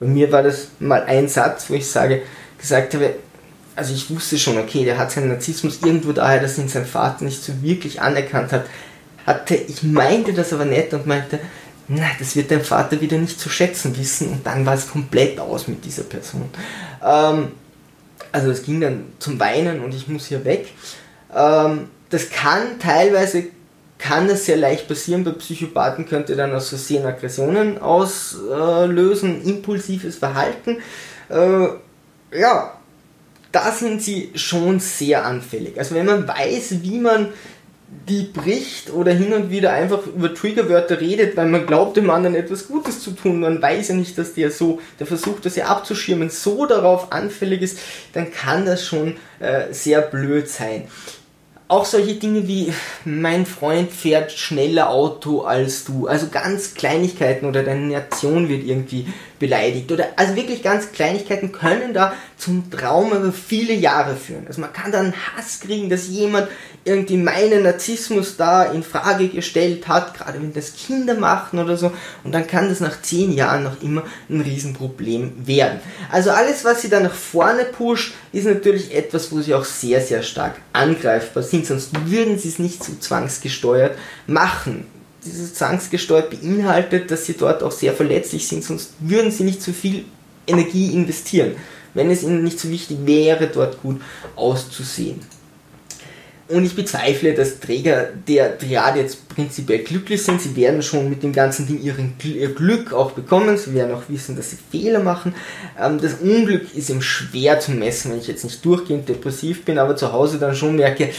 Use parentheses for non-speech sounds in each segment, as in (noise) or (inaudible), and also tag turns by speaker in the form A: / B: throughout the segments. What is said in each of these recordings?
A: Bei mir war das mal ein Satz, wo ich sage, gesagt habe, also ich wusste schon, okay, der hat seinen Narzissmus irgendwo daher, dass ihn sein Vater nicht so wirklich anerkannt hat. Hatte, ich meinte das aber nicht und meinte, na, das wird dein Vater wieder nicht zu schätzen wissen und dann war es komplett aus mit dieser Person. Ähm, also es ging dann zum Weinen und ich muss hier weg. Ähm, das kann teilweise kann das sehr leicht passieren. Bei Psychopathen könnte dann aus Versehen Aggressionen auslösen, impulsives Verhalten. Äh, ja, da sind sie schon sehr anfällig. Also wenn man weiß, wie man die bricht oder hin und wieder einfach über Triggerwörter redet, weil man glaubt, dem anderen etwas Gutes zu tun, man weiß ja nicht, dass der so, der versucht, das ja abzuschirmen, so darauf anfällig ist, dann kann das schon äh, sehr blöd sein. Auch solche Dinge wie, mein Freund fährt schneller Auto als du. Also ganz Kleinigkeiten oder deine Nation wird irgendwie beleidigt. Oder also wirklich ganz Kleinigkeiten können da zum Trauma über viele Jahre führen. Also man kann dann Hass kriegen, dass jemand irgendwie meinen Narzissmus da in Frage gestellt hat, gerade wenn das Kinder machen oder so. Und dann kann das nach zehn Jahren noch immer ein Riesenproblem werden. Also alles, was sie da nach vorne pusht, ist natürlich etwas, wo sie auch sehr, sehr stark angreifbar sind. Sonst würden sie es nicht so zwangsgesteuert machen dieses zwangsgesteuert beinhaltet, dass sie dort auch sehr verletzlich sind, sonst würden sie nicht so viel Energie investieren, wenn es ihnen nicht so wichtig wäre, dort gut auszusehen. Und ich bezweifle, dass Träger der Triade jetzt prinzipiell glücklich sind. Sie werden schon mit dem ganzen Ding ihren, ihr Glück auch bekommen. Sie werden auch wissen, dass sie Fehler machen. Ähm, das Unglück ist ihm schwer zu messen, wenn ich jetzt nicht durchgehend depressiv bin, aber zu Hause dann schon merke,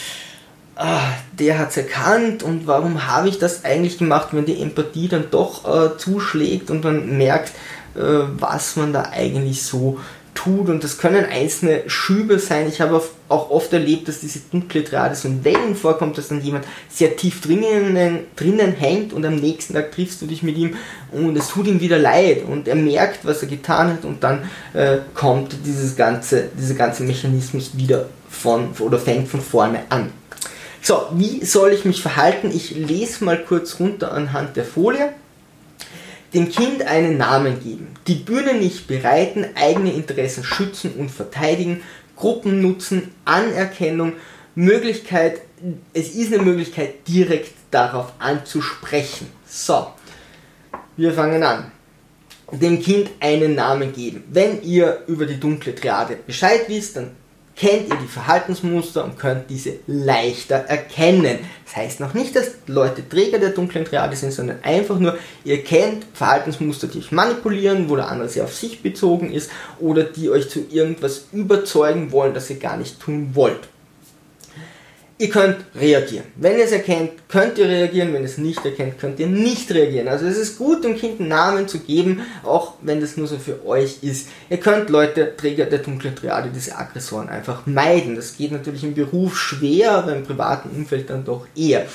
A: ah, der hat es erkannt und warum habe ich das eigentlich gemacht, wenn die Empathie dann doch äh, zuschlägt und man merkt, äh, was man da eigentlich so tut und das können einzelne Schübe sein. Ich habe auch oft erlebt, dass diese dunkle Triade so in Wellen vorkommt, dass dann jemand sehr tief drinnen, drinnen hängt und am nächsten Tag triffst du dich mit ihm und es tut ihm wieder leid und er merkt, was er getan hat und dann äh, kommt dieses ganze, dieser ganze Mechanismus wieder von oder fängt von vorne an. So, wie soll ich mich verhalten? Ich lese mal kurz runter anhand der Folie. Dem Kind einen Namen geben, die Bühne nicht bereiten, eigene Interessen schützen und verteidigen, Gruppen nutzen, Anerkennung, Möglichkeit, es ist eine Möglichkeit, direkt darauf anzusprechen. So, wir fangen an. Dem Kind einen Namen geben. Wenn ihr über die dunkle Triade Bescheid wisst, dann kennt ihr die Verhaltensmuster und könnt diese leichter erkennen. Das heißt noch nicht, dass Leute Träger der dunklen Triade sind, sondern einfach nur, ihr kennt Verhaltensmuster, die euch manipulieren, wo der andere sehr auf sich bezogen ist oder die euch zu irgendwas überzeugen wollen, das ihr gar nicht tun wollt. Ihr könnt reagieren. Wenn ihr es erkennt, könnt ihr reagieren. Wenn ihr es nicht erkennt, könnt ihr nicht reagieren. Also es ist gut, dem Kind einen Namen zu geben, auch wenn das nur so für euch ist. Ihr könnt Leute, Träger der dunklen Triade, diese Aggressoren einfach meiden. Das geht natürlich im Beruf schwer, aber im privaten Umfeld dann doch eher.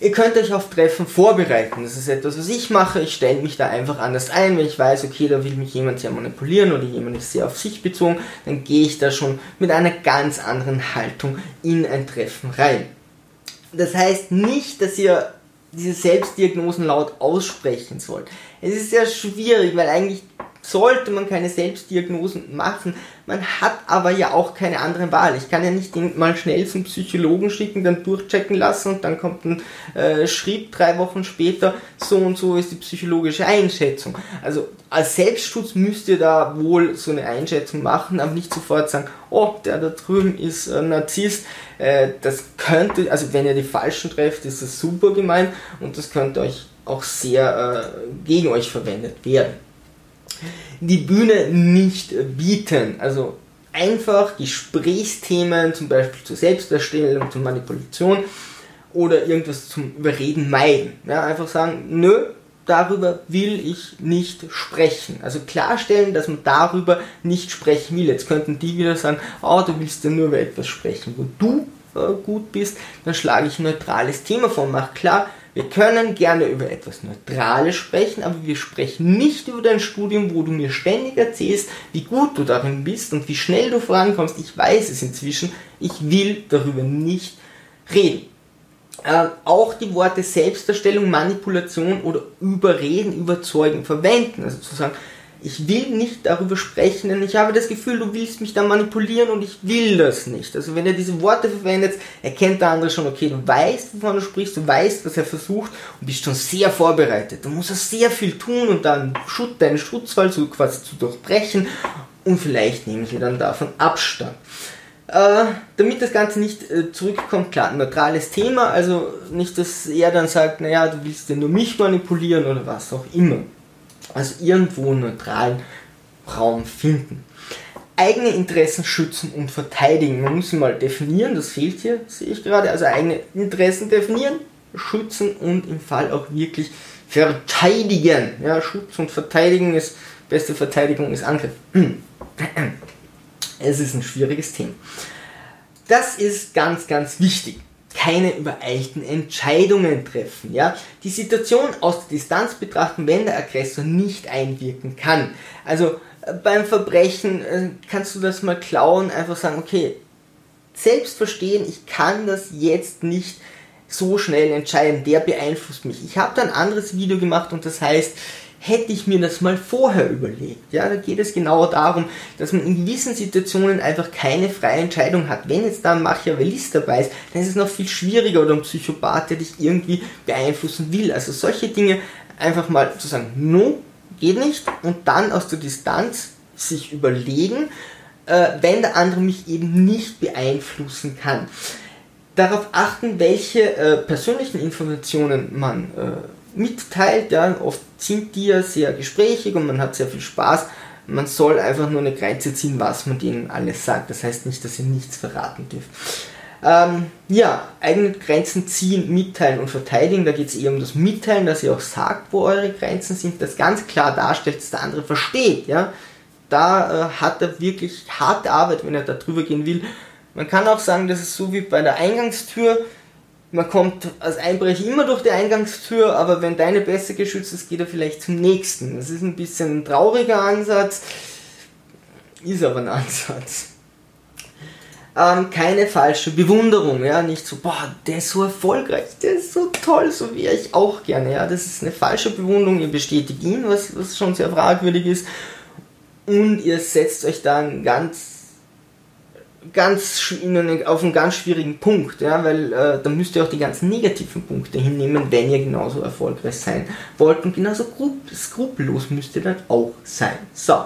A: Ihr könnt euch auf Treffen vorbereiten. Das ist etwas, was ich mache. Ich stelle mich da einfach anders ein. Wenn ich weiß, okay, da will mich jemand sehr manipulieren oder jemand ist sehr auf sich bezogen, dann gehe ich da schon mit einer ganz anderen Haltung in ein Treffen rein. Das heißt nicht, dass ihr diese Selbstdiagnosen laut aussprechen sollt. Es ist sehr schwierig, weil eigentlich sollte man keine Selbstdiagnosen machen. Man hat aber ja auch keine andere Wahl. Ich kann ja nicht den mal schnell zum Psychologen schicken, dann durchchecken lassen und dann kommt ein äh, Schrieb drei Wochen später, so und so ist die psychologische Einschätzung. Also als Selbstschutz müsst ihr da wohl so eine Einschätzung machen, aber nicht sofort sagen, oh, der da drüben ist äh, Narzisst. Äh, das könnte, also wenn ihr die Falschen trefft, ist das super gemein und das könnte euch auch sehr äh, gegen euch verwendet werden die Bühne nicht bieten. Also einfach Gesprächsthemen, zum Beispiel zur Selbsterstellung, zur Manipulation oder irgendwas zum Überreden meiden. Ja, einfach sagen, nö, darüber will ich nicht sprechen. Also klarstellen, dass man darüber nicht sprechen will. Jetzt könnten die wieder sagen, oh, du willst ja nur über etwas sprechen, wo du äh, gut bist, dann schlage ich ein neutrales Thema vor und mache klar, wir können gerne über etwas Neutrales sprechen, aber wir sprechen nicht über dein Studium, wo du mir ständig erzählst, wie gut du darin bist und wie schnell du vorankommst. Ich weiß es inzwischen. Ich will darüber nicht reden. Äh, auch die Worte Selbstdarstellung, Manipulation oder Überreden, Überzeugen verwenden. Also zu sagen, ich will nicht darüber sprechen, denn ich habe das Gefühl, du willst mich da manipulieren und ich will das nicht. Also wenn er diese Worte verwendet, erkennt der andere schon, okay, du weißt, wovon du sprichst, du weißt, was er versucht und bist schon sehr vorbereitet. Du musst sehr viel tun und dann deinen Schutzwall so quasi zu durchbrechen und vielleicht nehmen sie dann davon Abstand. Äh, damit das Ganze nicht äh, zurückkommt, klar, neutrales Thema, also nicht, dass er dann sagt, naja, du willst ja nur mich manipulieren oder was auch immer. Also irgendwo einen neutralen Raum finden. Eigene Interessen schützen und verteidigen. Man muss sie mal definieren, das fehlt hier, sehe ich gerade. Also eigene Interessen definieren, schützen und im Fall auch wirklich verteidigen. Ja, Schutz und Verteidigen ist, beste Verteidigung ist Angriff. (clears throat) Es ist ein schwieriges Thema. Das ist ganz, ganz wichtig. Keine übereilten Entscheidungen treffen. Ja? Die Situation aus der Distanz betrachten, wenn der Aggressor nicht einwirken kann. Also äh, beim Verbrechen äh, kannst du das mal klauen, einfach sagen, okay, selbst verstehen, ich kann das jetzt nicht so schnell entscheiden, der beeinflusst mich. Ich habe da ein anderes Video gemacht und das heißt, hätte ich mir das mal vorher überlegt. Ja, da geht es genau darum, dass man in gewissen Situationen einfach keine freie Entscheidung hat. Wenn jetzt da ein Machiavellist dabei ist, dann ist es noch viel schwieriger oder ein Psychopath, der dich irgendwie beeinflussen will. Also solche Dinge einfach mal zu sagen, no, geht nicht und dann aus der Distanz sich überlegen, äh, wenn der andere mich eben nicht beeinflussen kann. Darauf achten, welche äh, persönlichen Informationen man äh, mitteilt. Ja. Oft sind die ja sehr gesprächig und man hat sehr viel Spaß. Man soll einfach nur eine Grenze ziehen, was man denen alles sagt. Das heißt nicht, dass ihr nichts verraten dürft. Ähm, ja, eigene Grenzen ziehen, mitteilen und verteidigen. Da geht es eher um das Mitteilen, dass ihr auch sagt, wo eure Grenzen sind, das ganz klar darstellt, dass der andere versteht. Ja? Da äh, hat er wirklich harte Arbeit, wenn er da drüber gehen will. Man kann auch sagen, das ist so wie bei der Eingangstür man kommt als Einbrecher immer durch die Eingangstür, aber wenn deine besser geschützt ist, geht er vielleicht zum nächsten. Das ist ein bisschen ein trauriger Ansatz, ist aber ein (laughs) Ansatz. Ähm, keine falsche Bewunderung, ja, nicht so, boah, der ist so erfolgreich, der ist so toll, so wäre ich auch gerne, ja, das ist eine falsche Bewunderung, ihr bestätigt ihn, was, was schon sehr fragwürdig ist, und ihr setzt euch dann ganz ganz auf einen ganz schwierigen Punkt, ja, weil äh, da müsst ihr auch die ganzen negativen Punkte hinnehmen, wenn ihr genauso erfolgreich sein wollt und genauso skrupellos müsst ihr dann auch sein. So,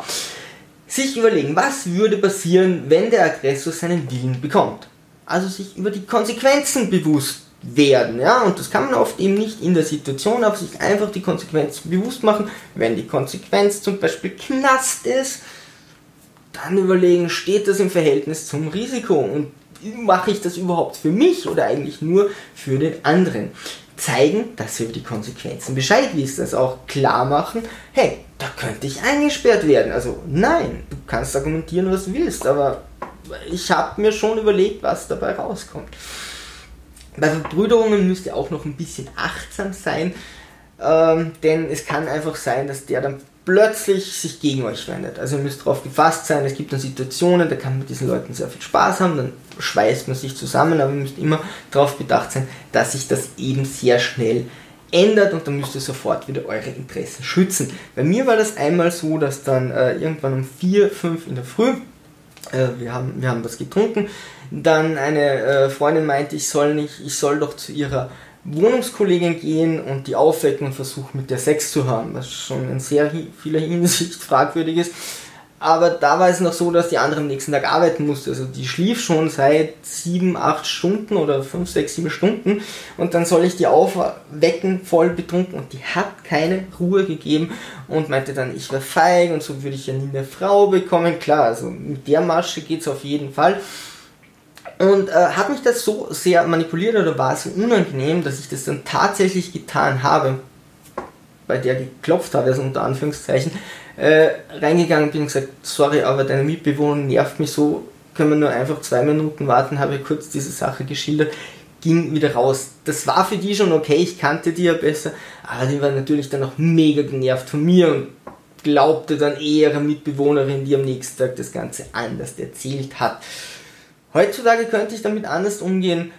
A: sich überlegen, was würde passieren, wenn der Aggressor seinen Willen bekommt. Also sich über die Konsequenzen bewusst werden, ja, und das kann man oft eben nicht in der Situation, aber sich einfach die Konsequenzen bewusst machen, wenn die Konsequenz zum Beispiel Knast ist, dann überlegen, steht das im Verhältnis zum Risiko und mache ich das überhaupt für mich oder eigentlich nur für den anderen? Zeigen, dass ihr über die Konsequenzen Bescheid wisst, also auch klar machen, hey, da könnte ich eingesperrt werden. Also nein, du kannst argumentieren, was du willst, aber ich habe mir schon überlegt, was dabei rauskommt. Bei Verbrüderungen müsst ihr auch noch ein bisschen achtsam sein, ähm, denn es kann einfach sein, dass der dann plötzlich sich gegen euch wendet. Also ihr müsst darauf gefasst sein, es gibt dann Situationen, da kann man mit diesen Leuten sehr viel Spaß haben, dann schweißt man sich zusammen, aber ihr müsst immer darauf bedacht sein, dass sich das eben sehr schnell ändert und dann müsst ihr sofort wieder eure Interessen schützen. Bei mir war das einmal so, dass dann äh, irgendwann um 4, 5 in der Früh, äh, wir, haben, wir haben was getrunken, dann eine äh, Freundin meinte, ich soll nicht, ich soll doch zu ihrer Wohnungskollegin gehen und die aufwecken und versuchen mit der Sex zu haben, was schon in sehr vieler Hinsicht (laughs) fragwürdig ist. Aber da war es noch so, dass die andere am nächsten Tag arbeiten musste. Also die schlief schon seit 7, 8 Stunden oder 5, 6, 7 Stunden und dann soll ich die aufwecken, voll betrunken und die hat keine Ruhe gegeben und meinte dann, ich wäre feig und so würde ich ja nie eine Frau bekommen. Klar, also mit der Masche geht es auf jeden Fall. Und äh, hat mich das so sehr manipuliert oder war es so unangenehm, dass ich das dann tatsächlich getan habe, bei der geklopft habe, also unter Anführungszeichen, äh, reingegangen bin und gesagt, sorry, aber deine Mitbewohner nervt mich so, können wir nur einfach zwei Minuten warten, habe kurz diese Sache geschildert, ging wieder raus. Das war für die schon okay, ich kannte die ja besser, aber die war natürlich dann auch mega genervt von mir und glaubte dann eher ihre Mitbewohnerin, die am nächsten Tag das Ganze anders erzählt hat. Heutzutage könnte ich damit anders umgehen,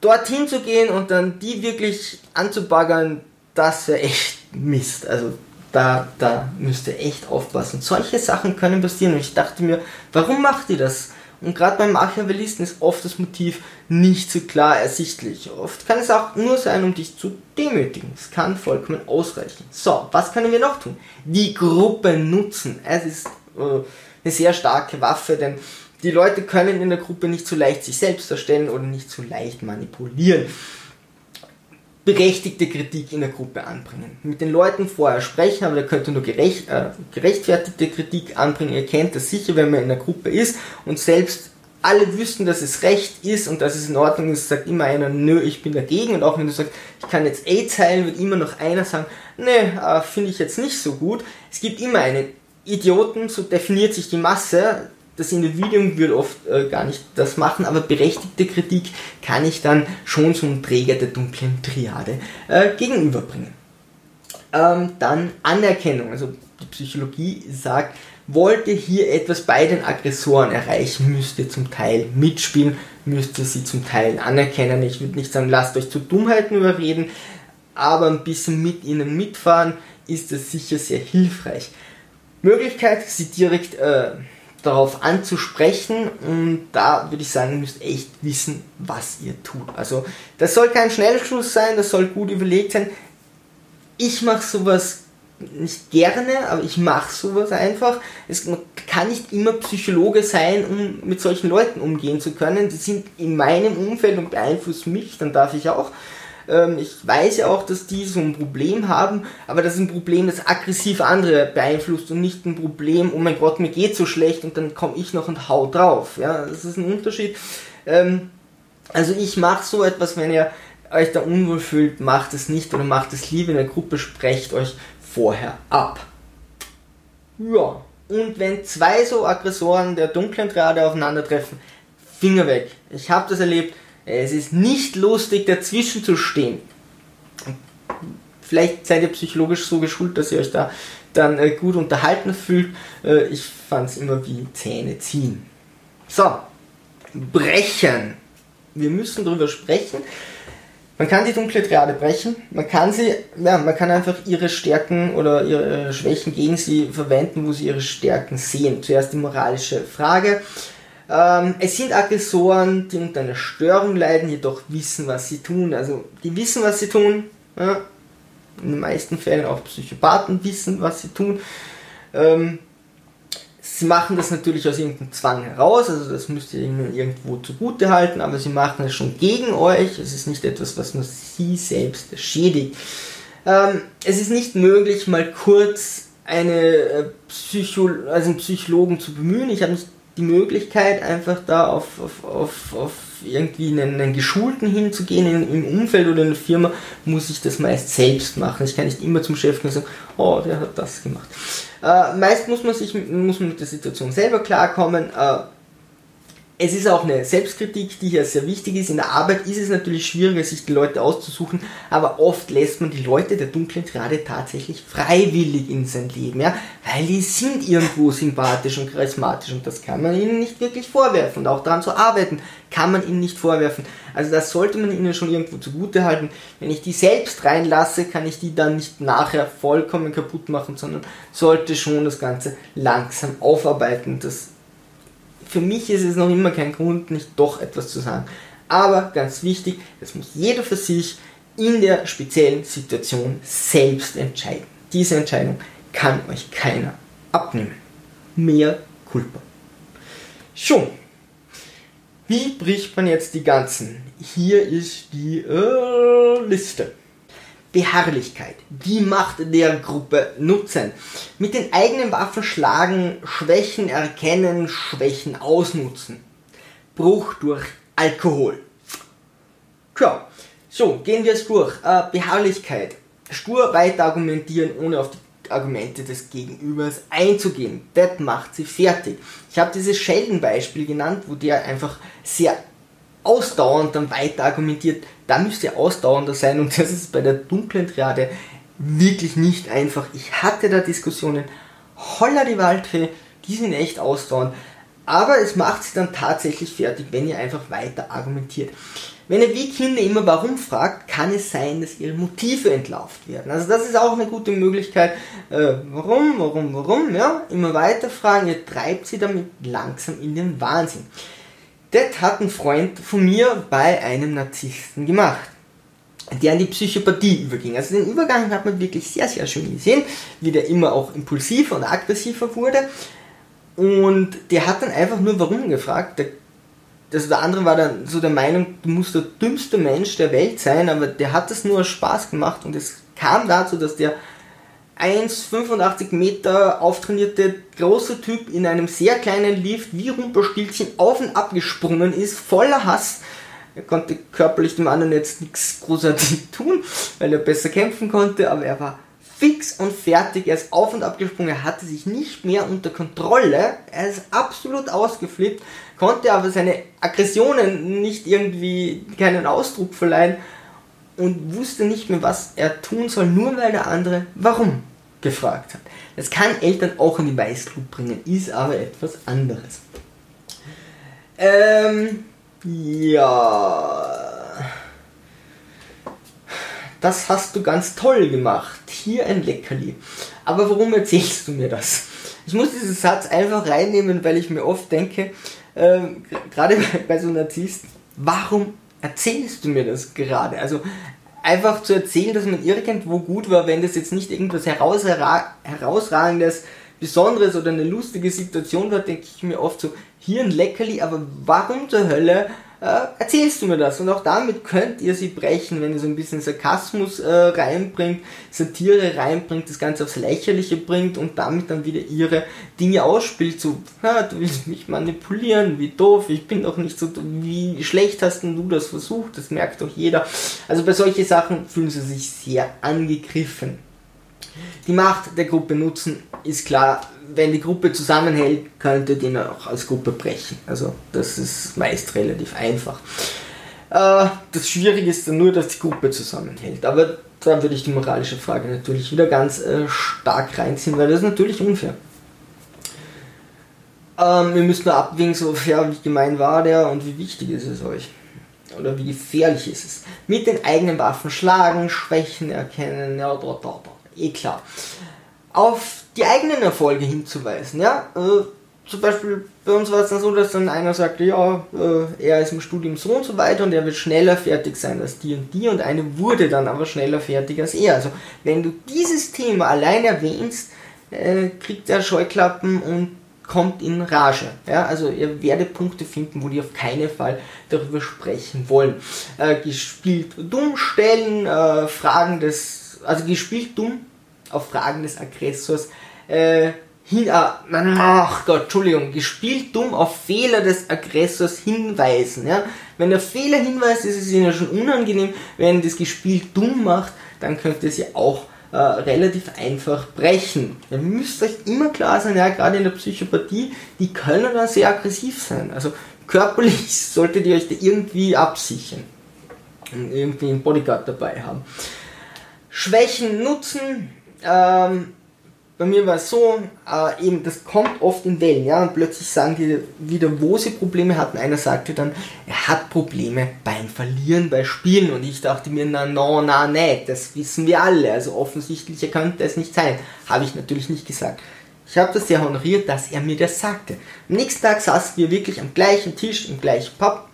A: dorthin zu gehen und dann die wirklich anzubaggern, das wäre echt Mist. Also da, da müsst ihr echt aufpassen. Solche Sachen können passieren und ich dachte mir, warum macht ihr das? Und gerade beim Machiavellisten ist oft das Motiv nicht so klar ersichtlich. Oft kann es auch nur sein, um dich zu demütigen. Es kann vollkommen ausreichen. So, was können wir noch tun? Die Gruppe nutzen. Es ist äh, eine sehr starke Waffe, denn die Leute können in der Gruppe nicht so leicht sich selbst erstellen oder nicht so leicht manipulieren berechtigte Kritik in der Gruppe anbringen. Mit den Leuten vorher sprechen, aber der könnte nur gerecht, äh, gerechtfertigte Kritik anbringen. Ihr kennt das sicher, wenn man in der Gruppe ist und selbst alle wüssten, dass es recht ist und dass es in Ordnung ist, sagt immer einer, nö, ich bin dagegen. Und auch wenn du sagst, ich kann jetzt AIDS heilen, wird immer noch einer sagen, nee, äh, finde ich jetzt nicht so gut. Es gibt immer einen Idioten, so definiert sich die Masse, das Individuum würde oft äh, gar nicht das machen, aber berechtigte Kritik kann ich dann schon zum Träger der dunklen Triade äh, gegenüberbringen. Ähm, dann Anerkennung, also die Psychologie sagt, wollt ihr hier etwas bei den Aggressoren erreichen, müsst ihr zum Teil mitspielen, müsst ihr sie zum Teil anerkennen. Ich würde nicht sagen, lasst euch zu Dummheiten überreden, aber ein bisschen mit ihnen mitfahren ist das sicher sehr hilfreich. Möglichkeit, sie direkt äh, darauf anzusprechen und da würde ich sagen, ihr müsst echt wissen, was ihr tut. Also das soll kein Schnellschuss sein, das soll gut überlegt sein. Ich mache sowas nicht gerne, aber ich mache sowas einfach. Es, man kann nicht immer Psychologe sein, um mit solchen Leuten umgehen zu können. Die sind in meinem Umfeld und beeinflussen mich, dann darf ich auch. Ähm, ich weiß ja auch, dass die so ein Problem haben, aber das ist ein Problem, das aggressiv andere beeinflusst und nicht ein Problem, oh mein Gott, mir geht so schlecht und dann komme ich noch und hau drauf. Ja, das ist ein Unterschied. Ähm, also ich mache so etwas, wenn ihr euch da unwohl fühlt, macht es nicht oder macht es lieber in der Gruppe, sprecht euch vorher ab. Ja, und wenn zwei so Aggressoren der dunklen Triade aufeinandertreffen, Finger weg. Ich habe das erlebt es ist nicht lustig, dazwischen zu stehen. Vielleicht seid ihr psychologisch so geschult, dass ihr euch da dann äh, gut unterhalten fühlt. Äh, ich fand es immer wie Zähne ziehen. So, brechen. Wir müssen darüber sprechen. Man kann die dunkle Triade brechen. Man kann sie, ja, man kann einfach ihre Stärken oder ihre Schwächen gegen sie verwenden, wo sie ihre Stärken sehen. Zuerst die moralische Frage. Ähm, es sind Aggressoren, die unter einer Störung leiden, jedoch wissen, was sie tun. Also die wissen, was sie tun. Ja. In den meisten Fällen auch Psychopathen wissen, was sie tun. Ähm, sie machen das natürlich aus irgendeinem Zwang heraus, also das müsst ihr ihnen irgendwo zugute halten, aber sie machen es schon gegen euch. Es ist nicht etwas, was nur sie selbst schädigt. Ähm, es ist nicht möglich, mal kurz eine äh, Psycho also einen Psychologen zu bemühen. Ich habe nicht die Möglichkeit, einfach da auf, auf, auf, auf irgendwie einen, einen Geschulten hinzugehen in, im Umfeld oder in der Firma, muss ich das meist selbst machen. Ich kann nicht immer zum Chef gehen und sagen, oh, der hat das gemacht. Äh, meist muss man sich muss man mit der Situation selber klarkommen. Äh, es ist auch eine Selbstkritik, die hier sehr wichtig ist. In der Arbeit ist es natürlich schwieriger, sich die Leute auszusuchen, aber oft lässt man die Leute der dunklen Triade tatsächlich freiwillig in sein Leben, ja, weil die sind irgendwo sympathisch und charismatisch und das kann man ihnen nicht wirklich vorwerfen. Und auch daran zu arbeiten, kann man ihnen nicht vorwerfen. Also das sollte man ihnen schon irgendwo zugute halten. Wenn ich die selbst reinlasse, kann ich die dann nicht nachher vollkommen kaputt machen, sondern sollte schon das Ganze langsam aufarbeiten. Das für mich ist es noch immer kein Grund, nicht doch etwas zu sagen. Aber ganz wichtig, das muss jeder für sich in der speziellen Situation selbst entscheiden. Diese Entscheidung kann euch keiner abnehmen. Mehr Culpa. Schon. Wie bricht man jetzt die ganzen? Hier ist die äh, Liste. Beharrlichkeit, die Macht der Gruppe nutzen. Mit den eigenen Waffen schlagen, Schwächen erkennen, Schwächen ausnutzen. Bruch durch Alkohol. Tja, so, gehen wir es durch. Äh, Beharrlichkeit. Stur weiter argumentieren, ohne auf die Argumente des Gegenübers einzugehen. Das macht sie fertig. Ich habe dieses Sheldon-Beispiel genannt, wo der einfach sehr ausdauernd dann weiter argumentiert, da müsste ausdauernder sein und (laughs) das ist bei der dunklen Triade wirklich nicht einfach. Ich hatte da Diskussionen, holla die Waldfee, die sind echt ausdauernd, Aber es macht sie dann tatsächlich fertig, wenn ihr einfach weiter argumentiert. Wenn ihr wie Kinder immer warum fragt, kann es sein, dass ihre Motive entlauft werden. Also das ist auch eine gute Möglichkeit. Äh, warum, warum, warum, ja, immer weiter fragen, ihr treibt sie damit langsam in den Wahnsinn. Das hat ein Freund von mir bei einem Narzissten gemacht, der an die Psychopathie überging. Also den Übergang hat man wirklich sehr, sehr schön gesehen, wie der immer auch impulsiver und aggressiver wurde. Und der hat dann einfach nur warum gefragt. Der, also der andere war dann so der Meinung, du musst der dümmste Mensch der Welt sein, aber der hat das nur aus Spaß gemacht und es kam dazu, dass der 1,85 Meter auftrainierte große Typ in einem sehr kleinen Lift wie Rumpelstilzchen auf und ab gesprungen ist, voller Hass. Er konnte körperlich dem anderen jetzt nichts großartig (laughs) tun, weil er besser kämpfen konnte, aber er war fix und fertig. Er ist auf und ab gesprungen, er hatte sich nicht mehr unter Kontrolle. Er ist absolut ausgeflippt, konnte aber seine Aggressionen nicht irgendwie keinen Ausdruck verleihen und wusste nicht mehr, was er tun soll, nur weil der andere warum gefragt hat. Das kann Eltern auch in die Weißglut bringen, ist aber etwas anderes. Ähm, ja. Das hast du ganz toll gemacht. Hier ein Leckerli. Aber warum erzählst du mir das? Ich muss diesen Satz einfach reinnehmen, weil ich mir oft denke, äh, gerade (laughs) bei so Narzissten, warum erzählst du mir das gerade? Also einfach zu erzählen, dass man irgendwo gut war, wenn das jetzt nicht irgendwas herausragendes, Besonderes oder eine lustige Situation war, denke ich mir oft so, hier ein Leckerli, aber warum zur Hölle erzählst du mir das. Und auch damit könnt ihr sie brechen, wenn ihr so ein bisschen Sarkasmus äh, reinbringt, Satire reinbringt, das Ganze aufs Lächerliche bringt und damit dann wieder ihre Dinge ausspielt. So, ja, du willst mich manipulieren, wie doof, ich bin doch nicht so, wie schlecht hast denn du das versucht, das merkt doch jeder. Also bei solchen Sachen fühlen sie sich sehr angegriffen. Die Macht der Gruppe nutzen ist klar, wenn die Gruppe zusammenhält, könnte ihr den auch als Gruppe brechen. Also das ist meist relativ einfach. Äh, das Schwierige ist dann nur, dass die Gruppe zusammenhält. Aber da würde ich die moralische Frage natürlich wieder ganz äh, stark reinziehen, weil das ist natürlich unfair. Ähm, wir müssen nur abwägen, so ja, wie gemein war der und wie wichtig ist es euch. Oder wie gefährlich ist es. Mit den eigenen Waffen schlagen, Schwächen erkennen, ja, da, da, da eh klar. Auf die eigenen Erfolge hinzuweisen, ja. Äh, zum Beispiel bei uns war es dann so, dass dann einer sagte, ja, äh, er ist im Studium so und so weiter und er wird schneller fertig sein als die und die und eine wurde dann aber schneller fertig als er. Also wenn du dieses Thema allein erwähnst, äh, kriegt er Scheuklappen und kommt in Rage. Ja, also ihr werdet Punkte finden, wo die auf keinen Fall darüber sprechen wollen. Äh, gespielt dumm stellen, äh, Fragen des also gespielt dumm auf Fragen des Aggressors, äh, hin, ah, ach Gott, Entschuldigung, gespielt dumm auf Fehler des Aggressors hinweisen, ja. Wenn der Fehler hinweist, ist es ihnen ja schon unangenehm, wenn das gespielt dumm macht, dann könnte es ja auch äh, relativ einfach brechen. Ihr müsst euch immer klar sein, ja, gerade in der Psychopathie, die können dann sehr aggressiv sein. Also körperlich (laughs) solltet ihr euch da irgendwie absichern und irgendwie einen Bodyguard dabei haben. Schwächen nutzen. Ähm, bei mir war es so, äh, eben, das kommt oft in Wellen, ja, und plötzlich sagen die wieder, wo sie Probleme hatten. Einer sagte dann, er hat Probleme beim Verlieren, bei Spielen, und ich dachte mir, na, no, na, ne, das wissen wir alle, also offensichtlich könnte es nicht sein. Habe ich natürlich nicht gesagt. Ich habe das sehr honoriert, dass er mir das sagte. Am nächsten Tag saßen wir wirklich am gleichen Tisch, im gleichen Pub,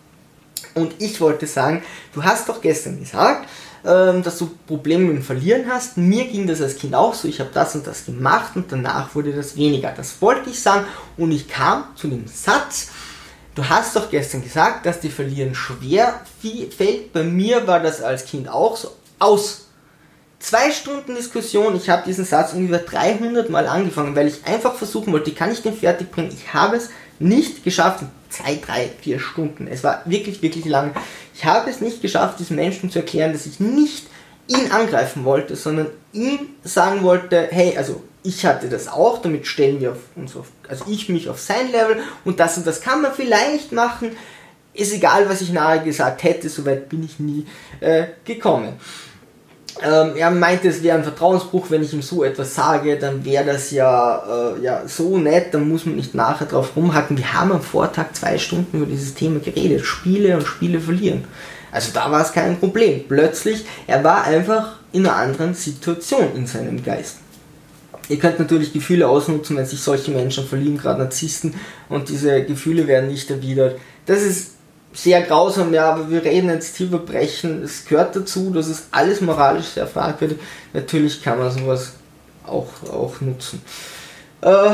A: und ich wollte sagen, du hast doch gestern gesagt, ähm, dass du Probleme mit dem Verlieren hast. Mir ging das als Kind auch so. Ich habe das und das gemacht und danach wurde das weniger. Das wollte ich sagen und ich kam zu dem Satz, du hast doch gestern gesagt, dass dir Verlieren schwer fällt. Bei mir war das als Kind auch so. Aus. Zwei Stunden Diskussion, ich habe diesen Satz ungefähr 300 Mal angefangen, weil ich einfach versuchen wollte, kann ich den fertig bringen? Ich habe es nicht geschafft zwei, drei, vier Stunden. Es war wirklich, wirklich lang. Ich habe es nicht geschafft, diesem Menschen zu erklären, dass ich nicht ihn angreifen wollte, sondern ihm sagen wollte, hey, also ich hatte das auch, damit stellen wir uns auf, also ich mich auf sein Level und das und das kann man vielleicht machen. Ist egal, was ich nahe gesagt hätte, soweit bin ich nie äh, gekommen. Ähm, er meinte, es wäre ein Vertrauensbruch, wenn ich ihm so etwas sage, dann wäre das ja, äh, ja so nett, dann muss man nicht nachher drauf rumhacken. Wir haben am Vortag zwei Stunden über dieses Thema geredet, Spiele und Spiele verlieren. Also da war es kein Problem. Plötzlich, er war einfach in einer anderen Situation in seinem Geist. Ihr könnt natürlich Gefühle ausnutzen, wenn sich solche Menschen verlieben, gerade Narzissten, und diese Gefühle werden nicht erwidert. Das ist sehr grausam, ja, aber wir reden jetzt hier über Brechen. Es gehört dazu, das ist alles moralisch sehr fragwürdig. Natürlich kann man sowas auch, auch nutzen. Äh,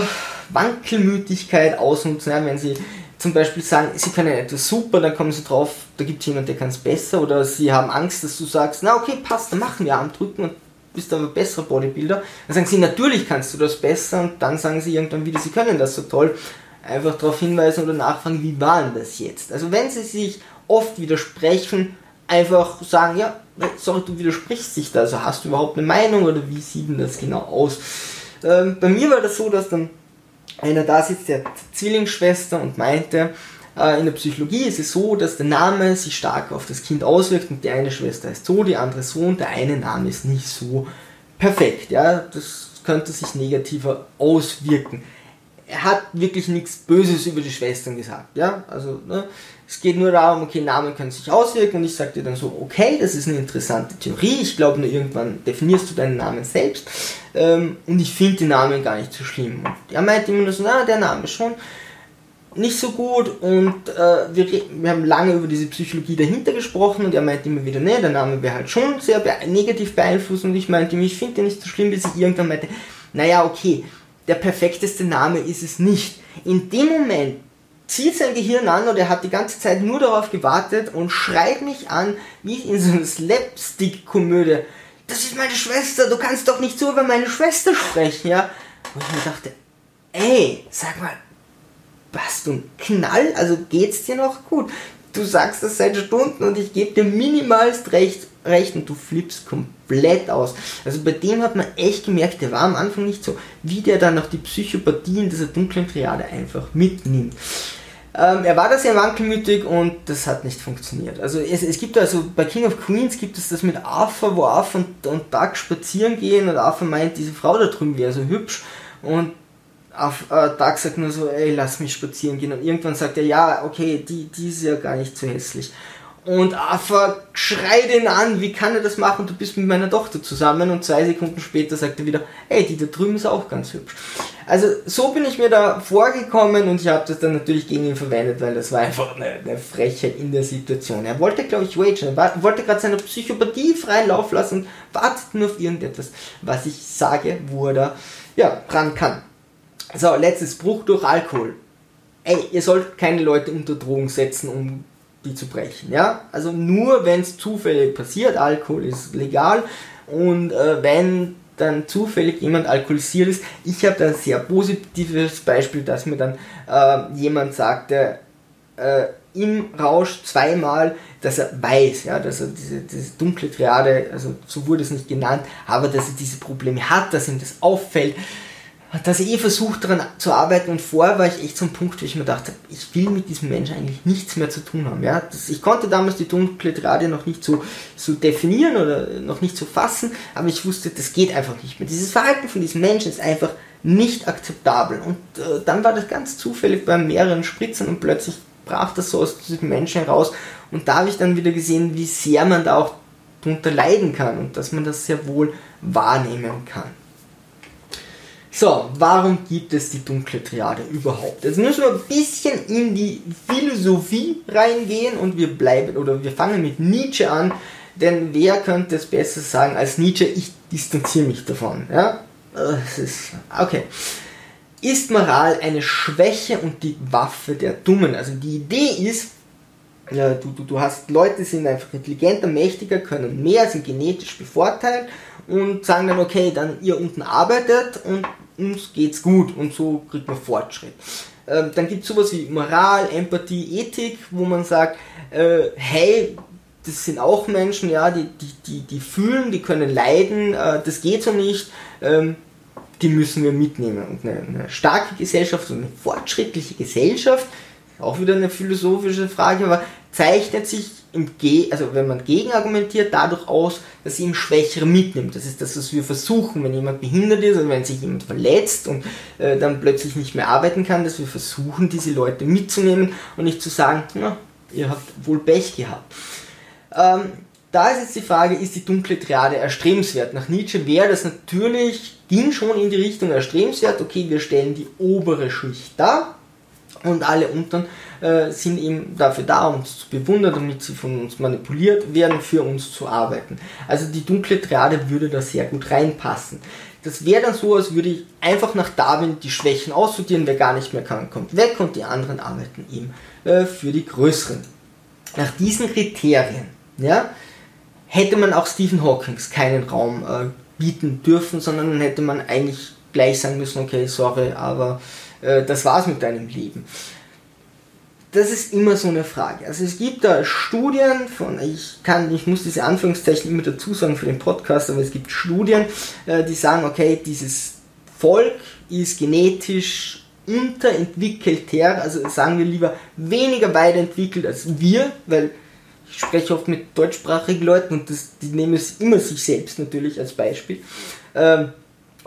A: Wankelmütigkeit ausnutzen, ja, wenn sie zum Beispiel sagen, sie können etwas super, dann kommen sie drauf, da gibt es jemanden, der kann es besser, oder sie haben Angst, dass du sagst, na okay, passt, dann machen wir Arm drücken und bist aber besserer Bodybuilder. Dann sagen sie, natürlich kannst du das besser und dann sagen sie irgendwann wieder, sie können das so toll einfach darauf hinweisen oder nachfragen, wie war denn das jetzt? Also wenn sie sich oft widersprechen, einfach sagen, ja, sorry, du widersprichst sich da, also hast du überhaupt eine Meinung oder wie sieht denn das genau aus? Ähm, bei mir war das so, dass dann einer da sitzt, der Zwillingsschwester und meinte, äh, in der Psychologie ist es so, dass der Name sich stark auf das Kind auswirkt und die eine Schwester ist so, die andere so und der eine Name ist nicht so perfekt. Ja, das könnte sich negativer auswirken er hat wirklich nichts Böses über die Schwestern gesagt. Ja, also ne, es geht nur darum, okay, Namen können sich auswirken und ich sage dir dann so, okay, das ist eine interessante Theorie. Ich glaube nur irgendwann definierst du deinen Namen selbst ähm, und ich finde den Namen gar nicht so schlimm. Und er meinte immer nur so, na, der Name ist schon nicht so gut und äh, wir, wir haben lange über diese Psychologie dahinter gesprochen und er meinte immer wieder, ne, der Name wäre halt schon sehr be negativ beeinflusst und ich meinte ihm, ich finde den nicht so schlimm, bis ich irgendwann meinte, naja, okay, der perfekteste Name ist es nicht. In dem Moment zieht sein Gehirn an und er hat die ganze Zeit nur darauf gewartet und schreit mich an, wie in so einer Slapstick-Komödie. Das ist meine Schwester, du kannst doch nicht so über meine Schwester sprechen, ja? Und ich mir dachte, ey, sag mal, hast du einen Knall? Also geht's dir noch gut? Du sagst das seit Stunden und ich gebe dir minimalst recht, recht und du flippst komplett aus. Also bei dem hat man echt gemerkt, der war am Anfang nicht so, wie der dann noch die Psychopathie in dieser dunklen Triade einfach mitnimmt. Ähm, er war da sehr wankelmütig und das hat nicht funktioniert. Also es, es gibt also bei King of Queens gibt es das mit Arthur, wo Arthur und, und Doug spazieren gehen und Arthur meint, diese Frau da drüben wäre so hübsch und auf, äh, Doug sagt nur so, ey, lass mich spazieren gehen und irgendwann sagt er, ja, okay, die, die ist ja gar nicht so hässlich. Und Arthur schreit ihn an, wie kann er das machen? Du bist mit meiner Tochter zusammen und zwei Sekunden später sagt er wieder, ey, die da drüben ist auch ganz hübsch. Also so bin ich mir da vorgekommen und ich habe das dann natürlich gegen ihn verwendet, weil das war einfach eine, eine Frechheit in der Situation. Er wollte, glaube ich, wagen, er wollte gerade seine Psychopathie freien Lauf lassen und wartet nur auf irgendetwas, was ich sage, wo er da ja, dran kann. So, letztes Bruch durch Alkohol. Ey, ihr sollt keine Leute unter Drogen setzen, um die zu brechen. Ja? Also nur wenn es zufällig passiert, Alkohol ist legal und äh, wenn dann zufällig jemand alkoholisiert ist. Ich habe da ein sehr positives Beispiel, dass mir dann äh, jemand sagte, äh, im Rausch zweimal, dass er weiß, ja, dass er diese, diese dunkle Triade, also so wurde es nicht genannt, aber dass er diese Probleme hat, dass ihm das auffällt dass ich eh versucht daran zu arbeiten und vorher war ich echt ein Punkt, wo ich mir dachte, ich will mit diesem Menschen eigentlich nichts mehr zu tun haben. Ja? Das, ich konnte damals die dunkle Trade noch nicht so, so definieren oder noch nicht so fassen, aber ich wusste, das geht einfach nicht mehr. Dieses Verhalten von diesem Menschen ist einfach nicht akzeptabel. Und äh, dann war das ganz zufällig bei mehreren Spritzen und plötzlich brach das so aus diesem Menschen heraus und da habe ich dann wieder gesehen, wie sehr man da auch drunter leiden kann und dass man das sehr wohl wahrnehmen kann. So, warum gibt es die dunkle Triade überhaupt? Jetzt müssen wir ein bisschen in die Philosophie reingehen und wir bleiben oder wir fangen mit Nietzsche an, denn wer könnte es besser sagen als Nietzsche? Ich distanziere mich davon. Ja, das ist okay. Ist Moral eine Schwäche und die Waffe der Dummen? Also die Idee ist, ja, du, du, du hast Leute, sind einfach intelligenter, mächtiger, können mehr, sind genetisch bevorteilt und sagen dann, okay, dann ihr unten arbeitet und uns geht's gut und so kriegt man Fortschritt. Ähm, dann gibt es sowas wie Moral, Empathie, Ethik, wo man sagt, äh, hey, das sind auch Menschen, ja, die, die, die, die fühlen, die können leiden, äh, das geht so nicht, ähm, die müssen wir mitnehmen. Und eine, eine starke Gesellschaft, eine fortschrittliche Gesellschaft, auch wieder eine philosophische Frage, aber zeichnet sich also wenn man gegen argumentiert, dadurch aus, dass sie ihm Schwächere mitnimmt. Das ist das, was wir versuchen, wenn jemand behindert ist oder wenn sich jemand verletzt und äh, dann plötzlich nicht mehr arbeiten kann, dass wir versuchen, diese Leute mitzunehmen und nicht zu sagen, na, ihr habt wohl Pech gehabt. Ähm, da ist jetzt die Frage, ist die dunkle Triade erstrebenswert? Nach Nietzsche wäre das natürlich, ging schon in die Richtung erstrebenswert, okay, wir stellen die obere Schicht da und alle unteren äh, sind eben dafür da, uns zu bewundern, damit sie von uns manipuliert werden, für uns zu arbeiten. Also die dunkle Triade würde da sehr gut reinpassen. Das wäre dann so, als würde ich einfach nach Darwin die Schwächen aussortieren, wer gar nicht mehr kann, kommt weg und die anderen arbeiten eben äh, für die Größeren. Nach diesen Kriterien ja, hätte man auch Stephen Hawkins keinen Raum äh, bieten dürfen, sondern hätte man eigentlich gleich sagen müssen, okay, sorry, aber äh, das war's mit deinem Leben. Das ist immer so eine Frage. Also es gibt da Studien von, ich kann, ich muss diese Anführungszeichen immer dazu sagen für den Podcast, aber es gibt Studien, äh, die sagen, okay, dieses Volk ist genetisch unterentwickelter, also sagen wir lieber weniger weit entwickelt als wir, weil ich spreche oft mit deutschsprachigen Leuten und das, die nehmen es immer sich selbst natürlich als Beispiel. Ähm,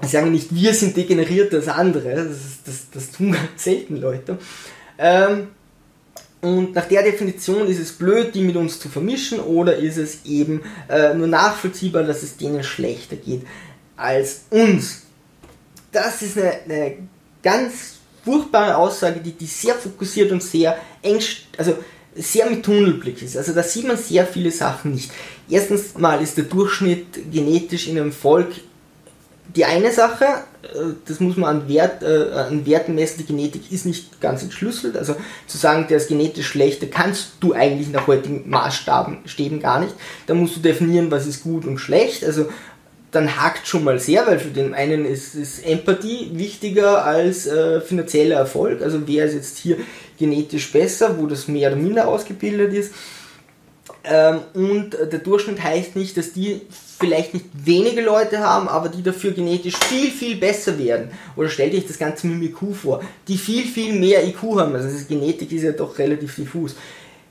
A: ich sage nicht, wir sind degeneriert als andere, das, das, das tun ganz selten Leute. Ähm, und nach der Definition ist es blöd, die mit uns zu vermischen, oder ist es eben äh, nur nachvollziehbar, dass es denen schlechter geht als uns. Das ist eine, eine ganz furchtbare Aussage, die, die sehr fokussiert und sehr eng, also sehr mit Tunnelblick ist. Also da sieht man sehr viele Sachen nicht. Erstens mal ist der Durchschnitt genetisch in einem Volk die eine Sache, äh, das muss man an, Wert, äh, an Werten messen, die Genetik ist nicht ganz entschlüsselt. Also zu sagen, der ist genetisch schlechter, kannst du eigentlich nach heutigen Maßstäben gar nicht. Da musst du definieren, was ist gut und schlecht. Also dann hakt schon mal sehr, weil für den einen ist, ist Empathie wichtiger als äh, finanzieller Erfolg. Also wer ist jetzt hier genetisch besser, wo das mehr oder minder ausgebildet ist. Ähm, und der Durchschnitt heißt nicht, dass die vielleicht nicht wenige Leute haben, aber die dafür genetisch viel, viel besser werden. Oder stell dich das Ganze mit dem IQ vor, die viel, viel mehr IQ haben. Also Genetik ist ja doch relativ diffus.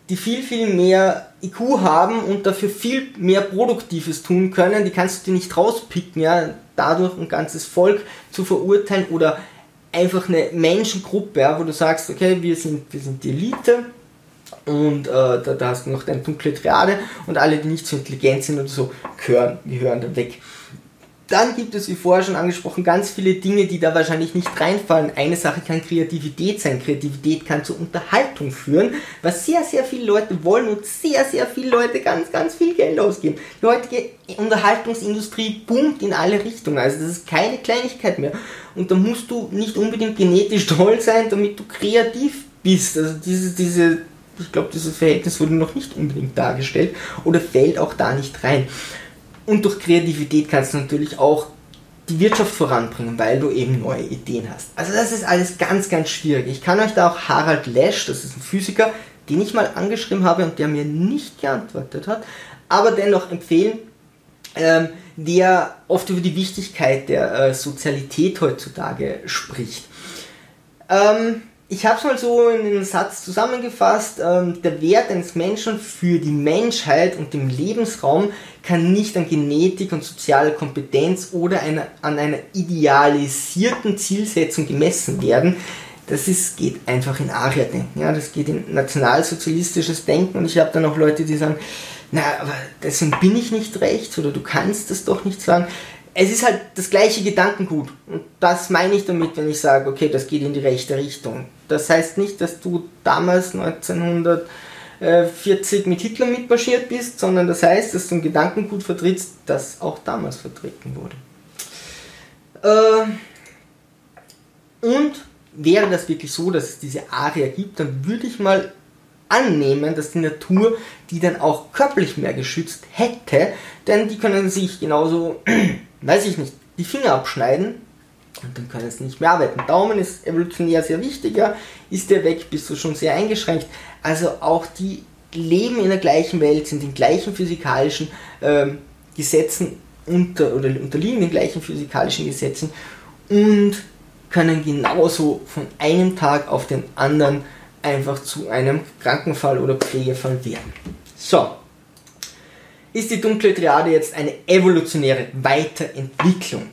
A: Die viel, viel mehr IQ haben und dafür viel mehr Produktives tun können, die kannst du dir nicht rauspicken, ja, dadurch ein ganzes Volk zu verurteilen oder einfach eine Menschengruppe, ja, wo du sagst, okay, wir sind, wir sind die Elite, und äh, da, da, hast du noch deine dunkle Triade und alle, die nicht so intelligent sind oder so, gehören, gehören da weg. Dann gibt es, wie vorher schon angesprochen, ganz viele Dinge, die da wahrscheinlich nicht reinfallen. Eine Sache kann Kreativität sein. Kreativität kann zur Unterhaltung führen, was sehr, sehr viele Leute wollen und sehr, sehr viele Leute ganz, ganz viel Geld ausgeben. Die heutige Unterhaltungsindustrie boomt in alle Richtungen. Also das ist keine Kleinigkeit mehr. Und da musst du nicht unbedingt genetisch toll sein, damit du kreativ bist. Also diese, diese ich glaube, dieses Verhältnis wurde noch nicht unbedingt dargestellt oder fällt auch da nicht rein. Und durch Kreativität kannst du natürlich auch die Wirtschaft voranbringen, weil du eben neue Ideen hast. Also das ist alles ganz, ganz schwierig. Ich kann euch da auch Harald Lesch, das ist ein Physiker, den ich mal angeschrieben habe und der mir nicht geantwortet hat, aber dennoch empfehlen, ähm, der oft über die Wichtigkeit der äh, Sozialität heutzutage spricht. Ähm, ich habe es mal so in einem Satz zusammengefasst, ähm, der Wert eines Menschen für die Menschheit und den Lebensraum kann nicht an Genetik und sozialer Kompetenz oder einer, an einer idealisierten Zielsetzung gemessen werden. Das ist, geht einfach in Aria-Denken, ja, das geht in nationalsozialistisches Denken und ich habe dann auch Leute, die sagen, na, aber deswegen bin ich nicht rechts oder du kannst das doch nicht sagen es ist halt das gleiche Gedankengut. Und das meine ich damit, wenn ich sage, okay, das geht in die rechte Richtung. Das heißt nicht, dass du damals 1940 mit Hitler mitmarschiert bist, sondern das heißt, dass du ein Gedankengut vertrittst, das auch damals vertreten wurde. Äh, und wäre das wirklich so, dass es diese Aria gibt, dann würde ich mal annehmen, dass die Natur die dann auch körperlich mehr geschützt hätte, denn die können sich genauso (clears throat) weiß ich nicht, die Finger abschneiden und dann können sie nicht mehr arbeiten. Daumen ist evolutionär sehr wichtiger, ist der weg, bist du schon sehr eingeschränkt. Also auch die leben in der gleichen Welt, sind den gleichen physikalischen ähm, Gesetzen unter oder unterliegen den gleichen physikalischen Gesetzen und können genauso von einem Tag auf den anderen einfach zu einem Krankenfall oder Pflegefall werden. So, ist die dunkle Triade jetzt eine evolutionäre Weiterentwicklung?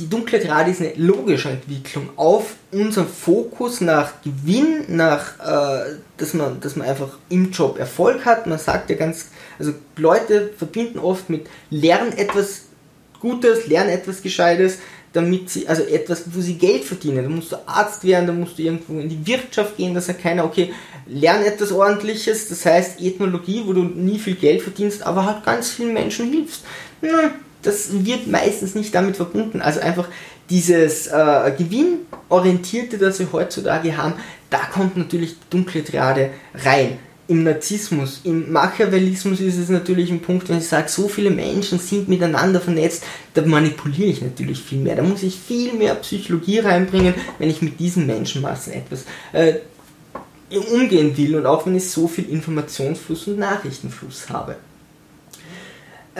A: Die dunkle Triade ist eine logische Entwicklung auf unseren Fokus nach Gewinn, nach, äh, dass, man, dass man einfach im Job Erfolg hat. Man sagt ja ganz, also Leute verbinden oft mit Lernen etwas Gutes, lernen etwas Gescheites, damit sie, also etwas, wo sie Geld verdienen. Da musst du Arzt werden, da musst du irgendwo in die Wirtschaft gehen, dass ja keiner, okay, lern etwas ordentliches, das heißt Ethnologie, wo du nie viel Geld verdienst, aber halt ganz vielen Menschen hilfst. Hm, das wird meistens nicht damit verbunden. Also einfach dieses äh, Gewinnorientierte, das wir heutzutage haben, da kommt natürlich die dunkle Triade rein im Narzissmus, im Machiavellismus ist es natürlich ein Punkt, wenn ich sage, so viele Menschen sind miteinander vernetzt, da manipuliere ich natürlich viel mehr. Da muss ich viel mehr Psychologie reinbringen, wenn ich mit diesen Menschenmassen etwas äh, umgehen will und auch wenn ich so viel Informationsfluss und Nachrichtenfluss habe.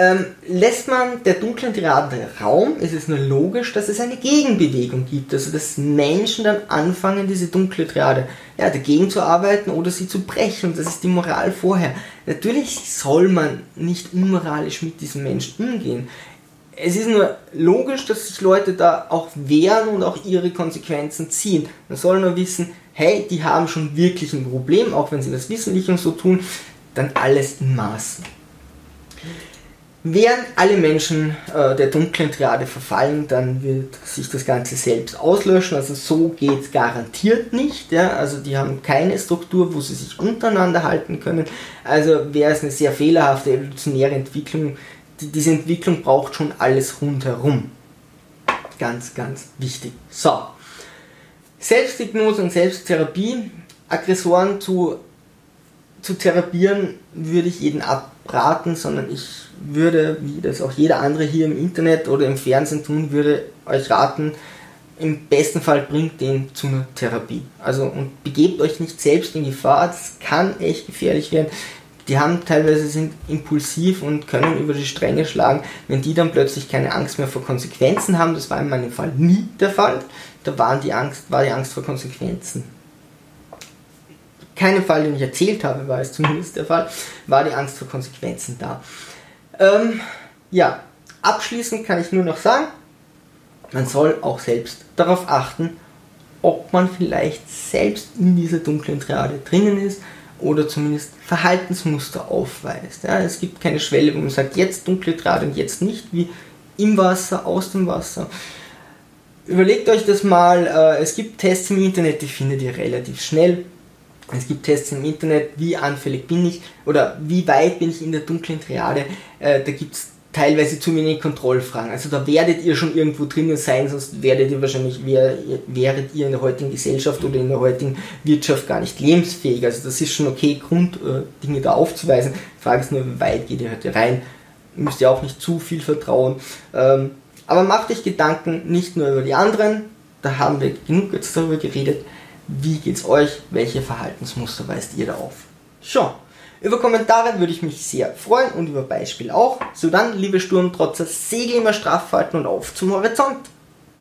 A: Ähm, lässt man der dunklen Triade Raum, ist es nur logisch, dass es eine Gegenbewegung gibt. Also dass Menschen dann anfangen, diese dunkle Triade ja, dagegen zu arbeiten oder sie zu brechen. Und das ist die Moral vorher. Natürlich soll man nicht unmoralisch mit diesen Menschen umgehen. Es ist nur logisch, dass sich Leute da auch wehren und auch ihre Konsequenzen ziehen. Man soll nur wissen, hey, die haben schon wirklich ein Problem, auch wenn sie das wissentlich und so tun, dann alles in Maßen. Während alle Menschen äh, der dunklen Triade verfallen, dann wird sich das Ganze selbst auslöschen. Also so geht es garantiert nicht. Ja? Also die haben keine Struktur, wo sie sich untereinander halten können. Also wäre es eine sehr fehlerhafte evolutionäre Entwicklung. Die, diese Entwicklung braucht schon alles rundherum. Ganz, ganz wichtig. So. Selbsthypnose und Selbsttherapie. Aggressoren zu, zu therapieren würde ich jeden abraten, sondern ich würde, wie das auch jeder andere hier im Internet oder im Fernsehen tun würde, euch raten, im besten Fall bringt den zu einer Therapie. Also und begebt euch nicht selbst in Gefahr, das kann echt gefährlich werden. Die haben teilweise sind impulsiv und können über die Stränge schlagen, wenn die dann plötzlich keine Angst mehr vor Konsequenzen haben. Das war in meinem Fall nie der Fall. Da waren die Angst, war die Angst vor Konsequenzen. Keinem Fall, den ich erzählt habe, war es zumindest der Fall, war die Angst vor Konsequenzen da. Ähm, ja, abschließend kann ich nur noch sagen, man soll auch selbst darauf achten, ob man vielleicht selbst in dieser dunklen Triade drinnen ist oder zumindest Verhaltensmuster aufweist. Ja, es gibt keine Schwelle, wo man sagt, jetzt dunkle Triade und jetzt nicht, wie im Wasser, aus dem Wasser. Überlegt euch das mal, äh, es gibt Tests im Internet, die findet ihr relativ schnell. Es gibt Tests im Internet, wie anfällig bin ich oder wie weit bin ich in der dunklen Triade. Äh, da gibt es teilweise zu wenig Kontrollfragen. Also da werdet ihr schon irgendwo drinnen sein, sonst werdet ihr wahrscheinlich, wär, wäret ihr in der heutigen Gesellschaft oder in der heutigen Wirtschaft gar nicht lebensfähig. Also das ist schon okay, Grunddinge äh, da aufzuweisen. Die Frage ist nur, wie weit geht ihr heute rein? Müsst ihr auch nicht zu viel vertrauen. Ähm, aber macht euch Gedanken nicht nur über die anderen, da haben wir genug jetzt darüber geredet, wie geht's euch? Welche Verhaltensmuster weist ihr da auf? Schon. Über Kommentare würde ich mich sehr freuen und über Beispiele auch. So dann, liebe Sturmtrotzer, Segel immer straff halten und auf zum Horizont.